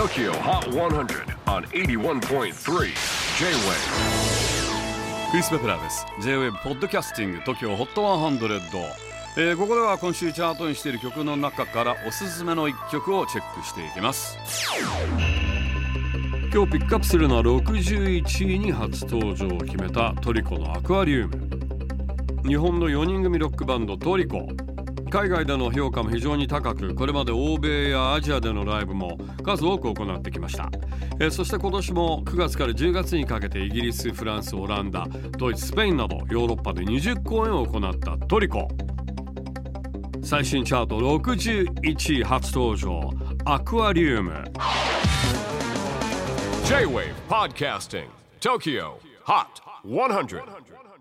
TOKYO HOT 100 on 81.3 J-WAVE クリス・ベプラーです。J-WAVE ポッドキャスティング TOKYO HOT 100、えー、ここでは今週チャートにしている曲の中からおすすめの一曲をチェックしていきます。今日ピックアップするのは61位に初登場を決めたトリコのアクアリウム。日本の4人組ロックバンドトリコ。海外での評価も非常に高くこれまで欧米やアジアでのライブも数多く行ってきました、え、そして今年も9月から10月にかけてイギリスフランスオランダドイツスペインなどヨーロッパで20公演を行ったトリコ。最新チャート61位初登場アクアリウム。J-WAVE PODCASTING TOKYO HOT 100